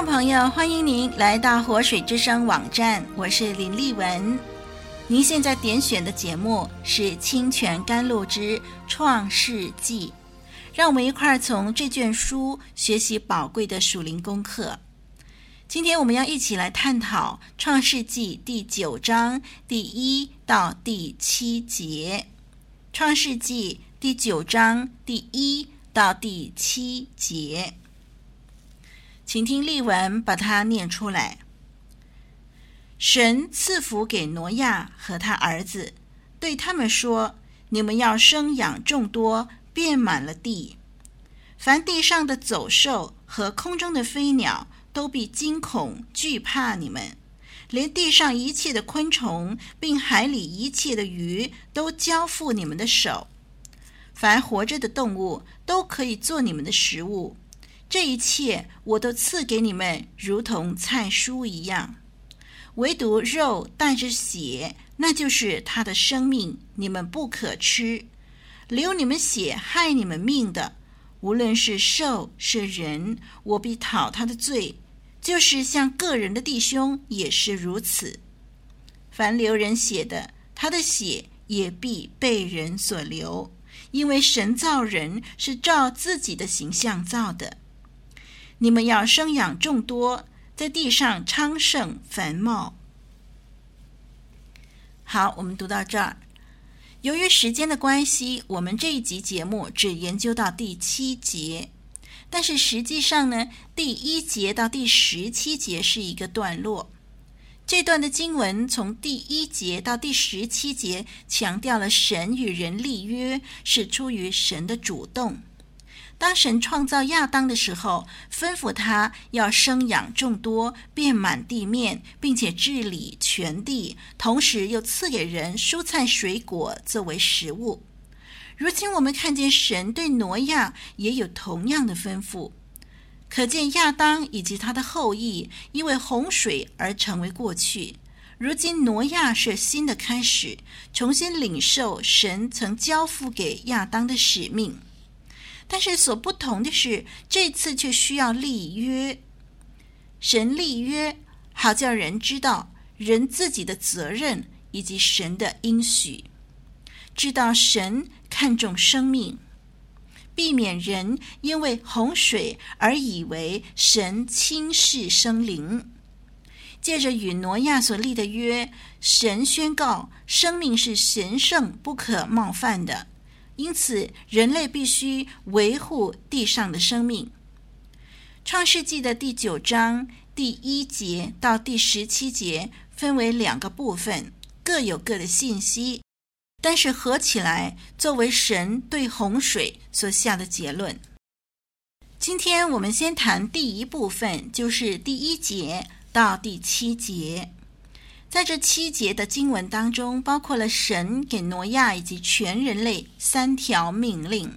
众朋友，欢迎您来到活水之声网站，我是林丽文。您现在点选的节目是《清泉甘露之创世纪》，让我们一块儿从这卷书学习宝贵的属灵功课。今天我们要一起来探讨《创世纪》第九章第一到第七节，《创世纪》第九章第一到第七节。请听例文，把它念出来。神赐福给挪亚和他儿子，对他们说：“你们要生养众多，遍满了地。凡地上的走兽和空中的飞鸟，都必惊恐惧怕你们；连地上一切的昆虫，并海里一切的鱼，都交付你们的手。凡活着的动物，都可以做你们的食物。”这一切我都赐给你们，如同菜蔬一样。唯独肉带着血，那就是他的生命，你们不可吃。流你们血害你们命的，无论是兽是人，我必讨他的罪。就是像个人的弟兄也是如此。凡流人血的，他的血也必被人所流，因为神造人是照自己的形象造的。你们要生养众多，在地上昌盛繁茂。好，我们读到这儿。由于时间的关系，我们这一集节目只研究到第七节，但是实际上呢，第一节到第十七节是一个段落。这段的经文从第一节到第十七节，强调了神与人立约是出于神的主动。当神创造亚当的时候，吩咐他要生养众多，遍满地面，并且治理全地，同时又赐给人蔬菜水果作为食物。如今我们看见神对挪亚也有同样的吩咐，可见亚当以及他的后裔因为洪水而成为过去。如今挪亚是新的开始，重新领受神曾交付给亚当的使命。但是所不同的是，这次却需要立约。神立约，好叫人知道人自己的责任以及神的应许，知道神看重生命，避免人因为洪水而以为神轻视生灵。借着与挪亚所立的约，神宣告生命是神圣不可冒犯的。因此，人类必须维护地上的生命。创世纪的第九章第一节到第十七节分为两个部分，各有各的信息，但是合起来作为神对洪水所下的结论。今天我们先谈第一部分，就是第一节到第七节。在这七节的经文当中，包括了神给挪亚以及全人类三条命令。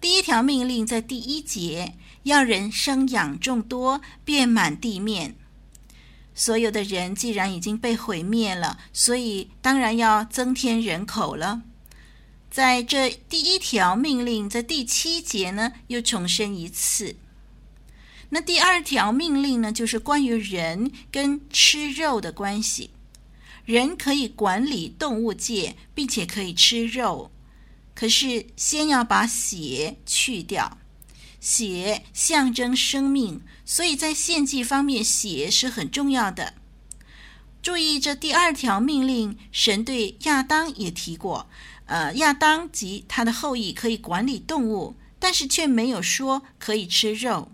第一条命令在第一节，要人生养众多，遍满地面。所有的人既然已经被毁灭了，所以当然要增添人口了。在这第一条命令，在第七节呢，又重申一次。那第二条命令呢，就是关于人跟吃肉的关系。人可以管理动物界，并且可以吃肉，可是先要把血去掉。血象征生命，所以在献祭方面，血是很重要的。注意，这第二条命令，神对亚当也提过。呃，亚当及他的后裔可以管理动物，但是却没有说可以吃肉。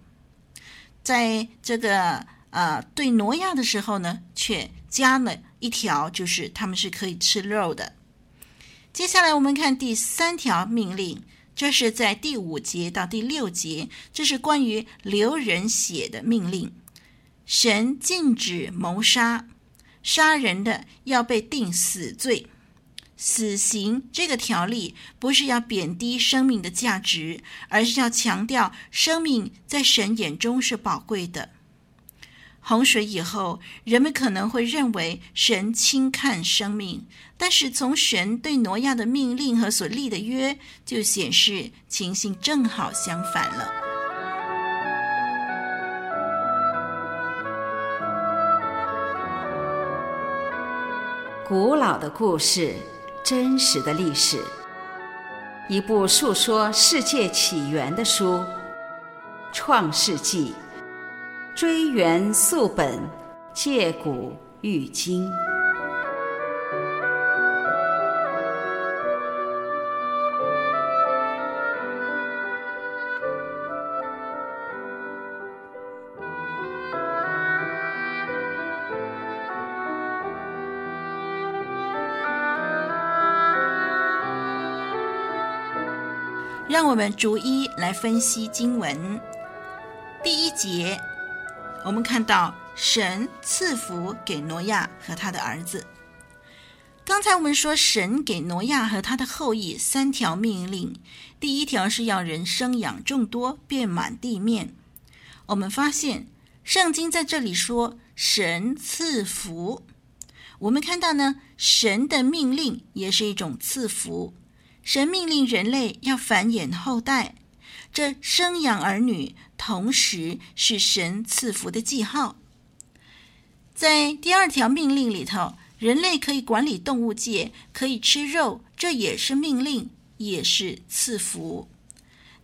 在这个呃对挪亚的时候呢，却加了一条，就是他们是可以吃肉的。接下来我们看第三条命令，这是在第五节到第六节，这是关于流人血的命令。神禁止谋杀，杀人的要被定死罪。死刑这个条例不是要贬低生命的价值，而是要强调生命在神眼中是宝贵的。洪水以后，人们可能会认为神轻看生命，但是从神对挪亚的命令和所立的约，就显示情形正好相反了。古老的故事。真实的历史，一部述说世界起源的书，《创世纪》，追源溯本，借古喻今。让我们逐一来分析经文。第一节，我们看到神赐福给挪亚和他的儿子。刚才我们说，神给挪亚和他的后裔三条命令。第一条是要人生养众多，遍满地面。我们发现圣经在这里说神赐福。我们看到呢，神的命令也是一种赐福。神命令人类要繁衍后代，这生养儿女，同时是神赐福的记号。在第二条命令里头，人类可以管理动物界，可以吃肉，这也是命令，也是赐福。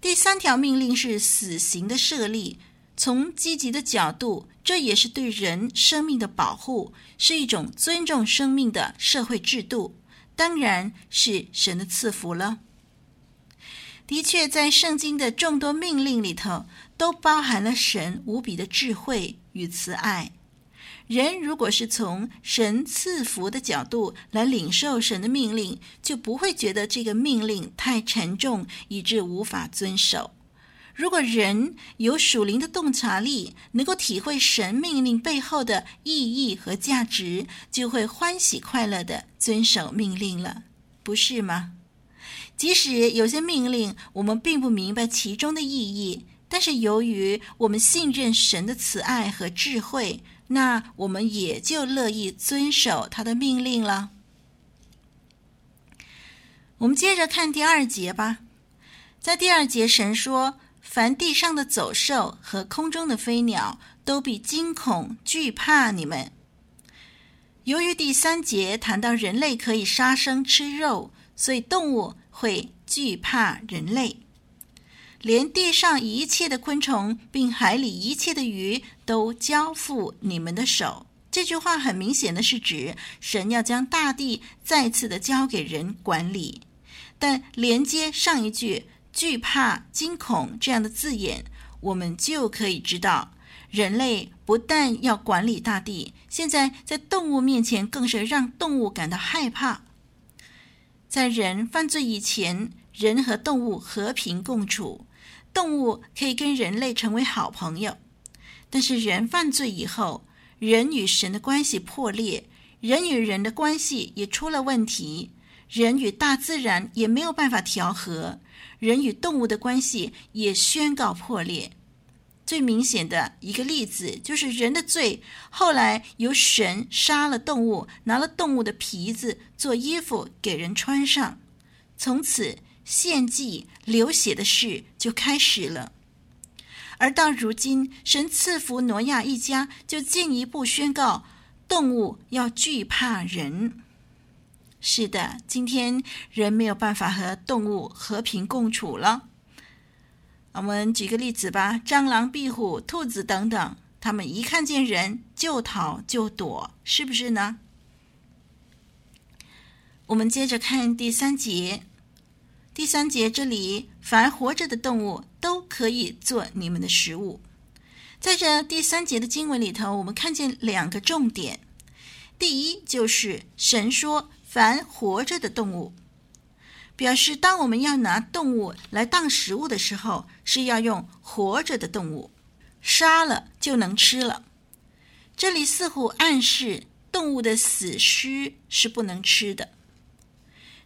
第三条命令是死刑的设立，从积极的角度，这也是对人生命的保护，是一种尊重生命的社会制度。当然是神的赐福了。的确，在圣经的众多命令里头，都包含了神无比的智慧与慈爱。人如果是从神赐福的角度来领受神的命令，就不会觉得这个命令太沉重，以致无法遵守。如果人有属灵的洞察力，能够体会神命令背后的意义和价值，就会欢喜快乐地遵守命令了，不是吗？即使有些命令我们并不明白其中的意义，但是由于我们信任神的慈爱和智慧，那我们也就乐意遵守他的命令了。我们接着看第二节吧，在第二节神说。凡地上的走兽和空中的飞鸟，都必惊恐惧怕你们。由于第三节谈到人类可以杀生吃肉，所以动物会惧怕人类。连地上一切的昆虫，并海里一切的鱼，都交付你们的手。这句话很明显的是指神要将大地再次的交给人管理，但连接上一句。惧怕、惊恐这样的字眼，我们就可以知道，人类不但要管理大地，现在在动物面前更是让动物感到害怕。在人犯罪以前，人和动物和平共处，动物可以跟人类成为好朋友。但是人犯罪以后，人与神的关系破裂，人与人的关系也出了问题，人与大自然也没有办法调和。人与动物的关系也宣告破裂。最明显的一个例子就是人的罪，后来由神杀了动物，拿了动物的皮子做衣服给人穿上。从此献祭流血的事就开始了。而到如今，神赐福挪亚一家，就进一步宣告动物要惧怕人。是的，今天人没有办法和动物和平共处了。我们举个例子吧，蟑螂、壁虎、兔子等等，它们一看见人就逃就躲，是不是呢？我们接着看第三节。第三节这里，凡活着的动物都可以做你们的食物。在这第三节的经文里头，我们看见两个重点。第一，就是神说。凡活着的动物，表示当我们要拿动物来当食物的时候，是要用活着的动物，杀了就能吃了。这里似乎暗示动物的死尸是不能吃的。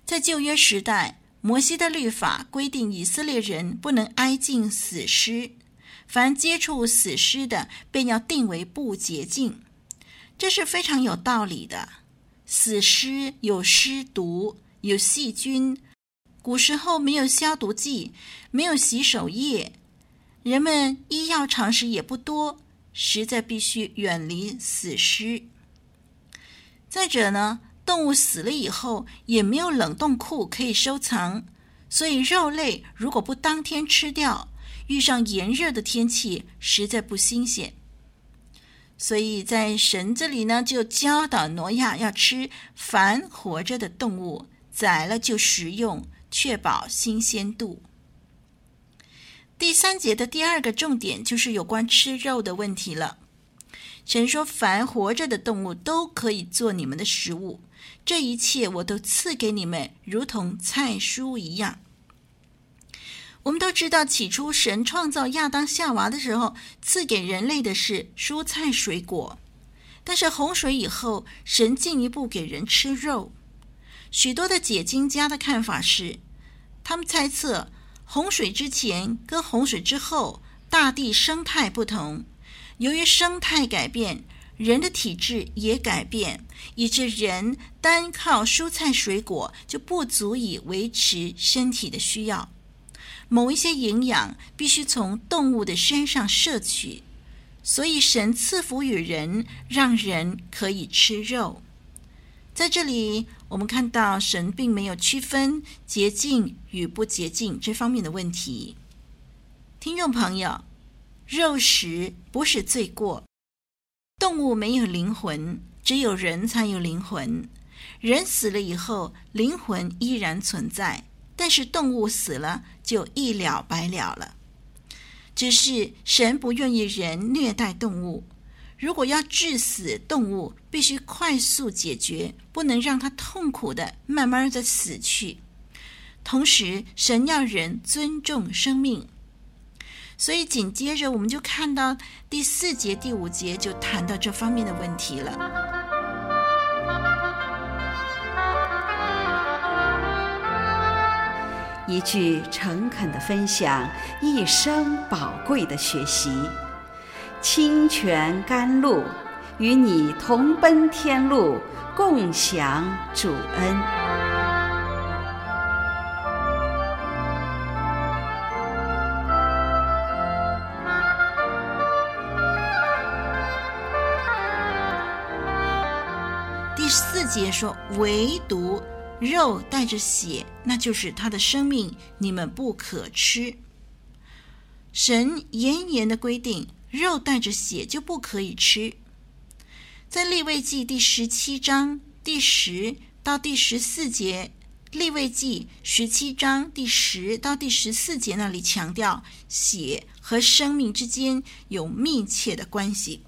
在旧约时代，摩西的律法规定以色列人不能挨近死尸，凡接触死尸的，便要定为不洁净。这是非常有道理的。死尸有尸毒，有细菌。古时候没有消毒剂，没有洗手液，人们医药常识也不多，实在必须远离死尸。再者呢，动物死了以后也没有冷冻库可以收藏，所以肉类如果不当天吃掉，遇上炎热的天气，实在不新鲜。所以在神这里呢，就教导挪亚要吃凡活着的动物，宰了就食用，确保新鲜度。第三节的第二个重点就是有关吃肉的问题了。神说：“凡活着的动物都可以做你们的食物，这一切我都赐给你们，如同菜蔬一样。”我们都知道，起初神创造亚当夏娃的时候，赐给人类的是蔬菜水果。但是洪水以后，神进一步给人吃肉。许多的解经家的看法是，他们猜测洪水之前跟洪水之后，大地生态不同，由于生态改变，人的体质也改变，以致人单靠蔬菜水果就不足以维持身体的需要。某一些营养必须从动物的身上摄取，所以神赐福于人，让人可以吃肉。在这里，我们看到神并没有区分洁净与不洁净这方面的问题。听众朋友，肉食不是罪过。动物没有灵魂，只有人才有灵魂。人死了以后，灵魂依然存在。但是动物死了就一了百了了，只是神不愿意人虐待动物。如果要致死动物，必须快速解决，不能让它痛苦的慢慢的死去。同时，神要人尊重生命，所以紧接着我们就看到第四节、第五节就谈到这方面的问题了。一句诚恳的分享，一生宝贵的学习，清泉甘露，与你同奔天路，共享主恩。第四节说，唯独。肉带着血，那就是他的生命，你们不可吃。神严严的规定，肉带着血就不可以吃。在利未记第十七章第十到第十四节，利未记十七章第十到第十四节那里强调，血和生命之间有密切的关系。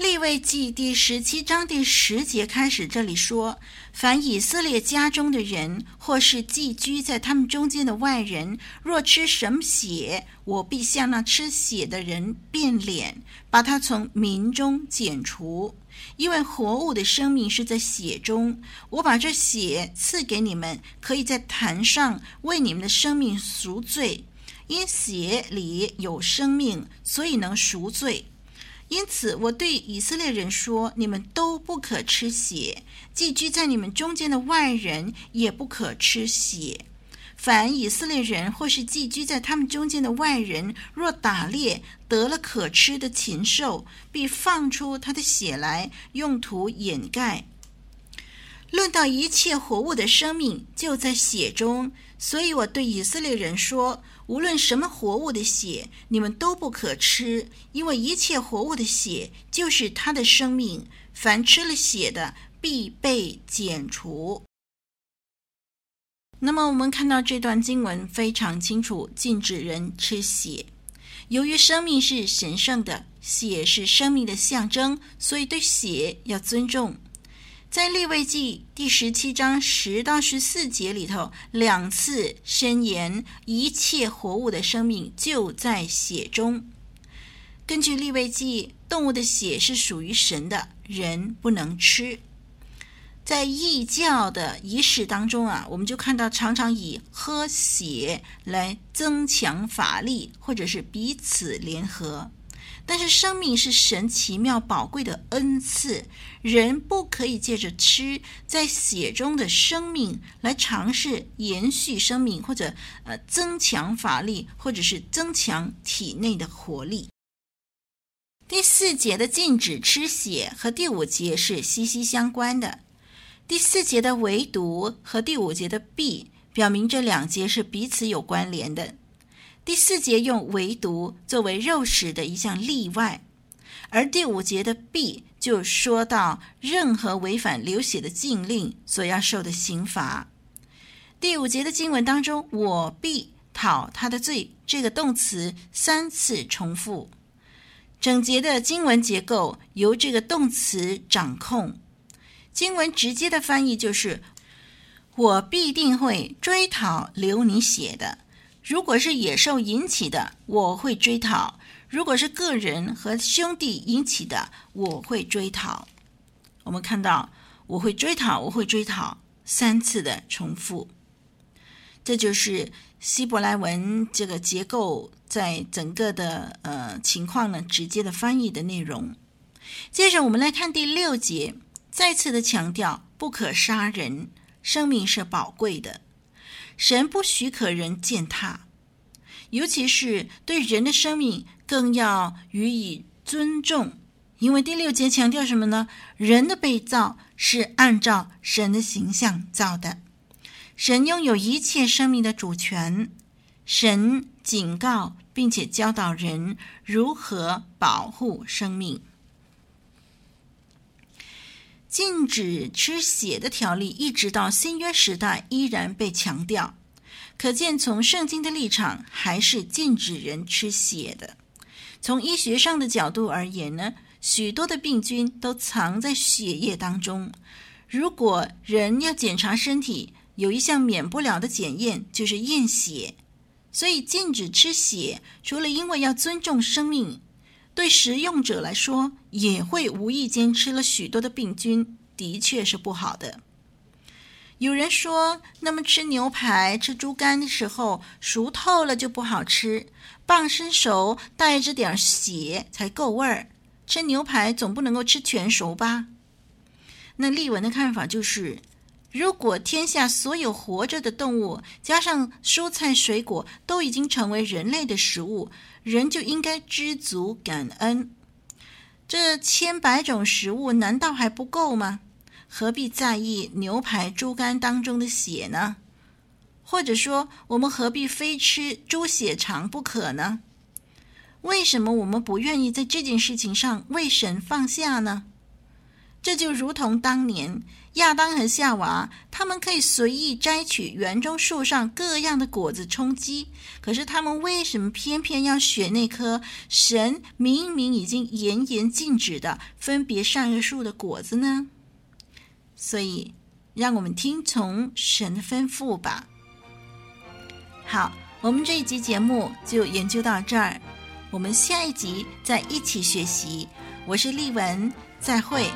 立位记第十七章第十节开始，这里说：凡以色列家中的人，或是寄居在他们中间的外人，若吃什么血，我必向那吃血的人变脸，把他从民中剪除。因为活物的生命是在血中，我把这血赐给你们，可以在坛上为你们的生命赎罪。因血里有生命，所以能赎罪。因此，我对以色列人说：你们都不可吃血；寄居在你们中间的外人也不可吃血。凡以色列人或是寄居在他们中间的外人，若打猎得了可吃的禽兽，必放出他的血来，用途掩盖。论到一切活物的生命，就在血中。所以我对以色列人说：无论什么活物的血，你们都不可吃，因为一切活物的血就是他的生命。凡吃了血的，必被剪除。那么，我们看到这段经文非常清楚，禁止人吃血。由于生命是神圣的，血是生命的象征，所以对血要尊重。在利未记第十七章十到十四节里头，两次申言一切活物的生命就在血中。根据利未记，动物的血是属于神的，人不能吃。在异教的仪式当中啊，我们就看到常常以喝血来增强法力，或者是彼此联合。但是生命是神奇妙宝贵的恩赐，人不可以借着吃在血中的生命来尝试延续生命，或者呃增强法力，或者是增强体内的活力。第四节的禁止吃血和第五节是息息相关的。第四节的唯独和第五节的必表明这两节是彼此有关联的。第四节用唯独作为肉食的一项例外，而第五节的必就说到任何违反流血的禁令所要受的刑罚。第五节的经文当中，“我必讨他的罪”这个动词三次重复，整节的经文结构由这个动词掌控。经文直接的翻译就是：“我必定会追讨流你血的。”如果是野兽引起的，我会追讨；如果是个人和兄弟引起的，我会追讨。我们看到“我会追讨”，“我会追讨”三次的重复，这就是希伯来文这个结构在整个的呃情况呢直接的翻译的内容。接着我们来看第六节，再次的强调不可杀人，生命是宝贵的。神不许可人践踏，尤其是对人的生命，更要予以尊重。因为第六节强调什么呢？人的被造是按照神的形象造的，神拥有一切生命的主权。神警告并且教导人如何保护生命。禁止吃血的条例，一直到新约时代依然被强调，可见从圣经的立场还是禁止人吃血的。从医学上的角度而言呢，许多的病菌都藏在血液当中。如果人要检查身体，有一项免不了的检验就是验血，所以禁止吃血，除了因为要尊重生命。对食用者来说，也会无意间吃了许多的病菌，的确是不好的。有人说，那么吃牛排、吃猪肝的时候，熟透了就不好吃，半生熟带着点血才够味儿。吃牛排总不能够吃全熟吧？那丽文的看法就是，如果天下所有活着的动物，加上蔬菜水果，都已经成为人类的食物。人就应该知足感恩，这千百种食物难道还不够吗？何必在意牛排、猪肝当中的血呢？或者说，我们何必非吃猪血肠不可呢？为什么我们不愿意在这件事情上为神放下呢？这就如同当年亚当和夏娃，他们可以随意摘取园中树上各样的果子充饥，可是他们为什么偏偏要选那颗神明明已经严严禁止的分别善恶树的果子呢？所以，让我们听从神的吩咐吧。好，我们这一集节目就研究到这儿，我们下一集再一起学习。我是丽文，再会。